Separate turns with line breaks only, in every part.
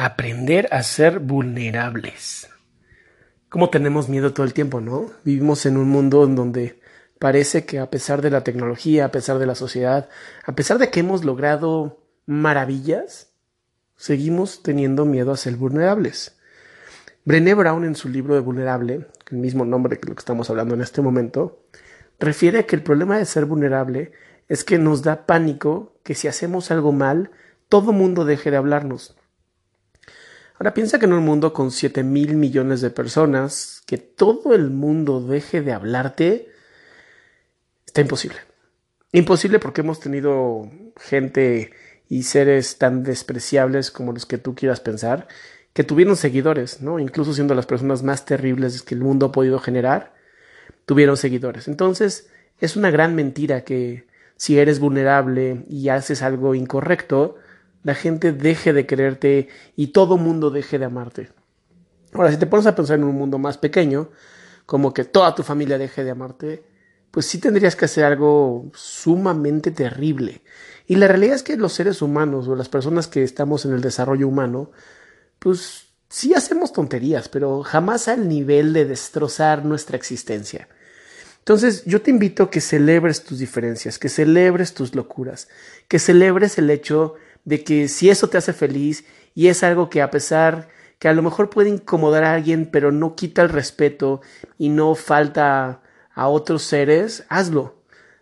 Aprender a ser vulnerables. Como tenemos miedo todo el tiempo, ¿no? Vivimos en un mundo en donde parece que a pesar de la tecnología, a pesar de la sociedad, a pesar de que hemos logrado maravillas, seguimos teniendo miedo a ser vulnerables. Brené Brown en su libro de Vulnerable, el mismo nombre que lo que estamos hablando en este momento, refiere a que el problema de ser vulnerable es que nos da pánico que si hacemos algo mal, todo mundo deje de hablarnos. Ahora piensa que en un mundo con 7 mil millones de personas, que todo el mundo deje de hablarte, está imposible. Imposible porque hemos tenido gente y seres tan despreciables como los que tú quieras pensar, que tuvieron seguidores, ¿no? Incluso siendo las personas más terribles que el mundo ha podido generar, tuvieron seguidores. Entonces, es una gran mentira que si eres vulnerable y haces algo incorrecto, la gente deje de quererte y todo mundo deje de amarte. Ahora, si te pones a pensar en un mundo más pequeño, como que toda tu familia deje de amarte, pues sí tendrías que hacer algo sumamente terrible. Y la realidad es que los seres humanos o las personas que estamos en el desarrollo humano, pues sí hacemos tonterías, pero jamás al nivel de destrozar nuestra existencia. Entonces yo te invito a que celebres tus diferencias, que celebres tus locuras, que celebres el hecho de que si eso te hace feliz y es algo que a pesar que a lo mejor puede incomodar a alguien, pero no quita el respeto y no falta a otros seres, hazlo.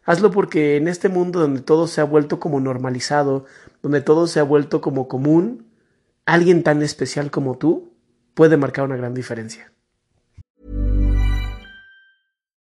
Hazlo porque en este mundo donde todo se ha vuelto como normalizado, donde todo se ha vuelto como común, alguien tan especial como tú puede marcar una gran diferencia.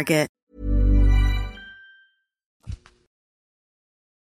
Target.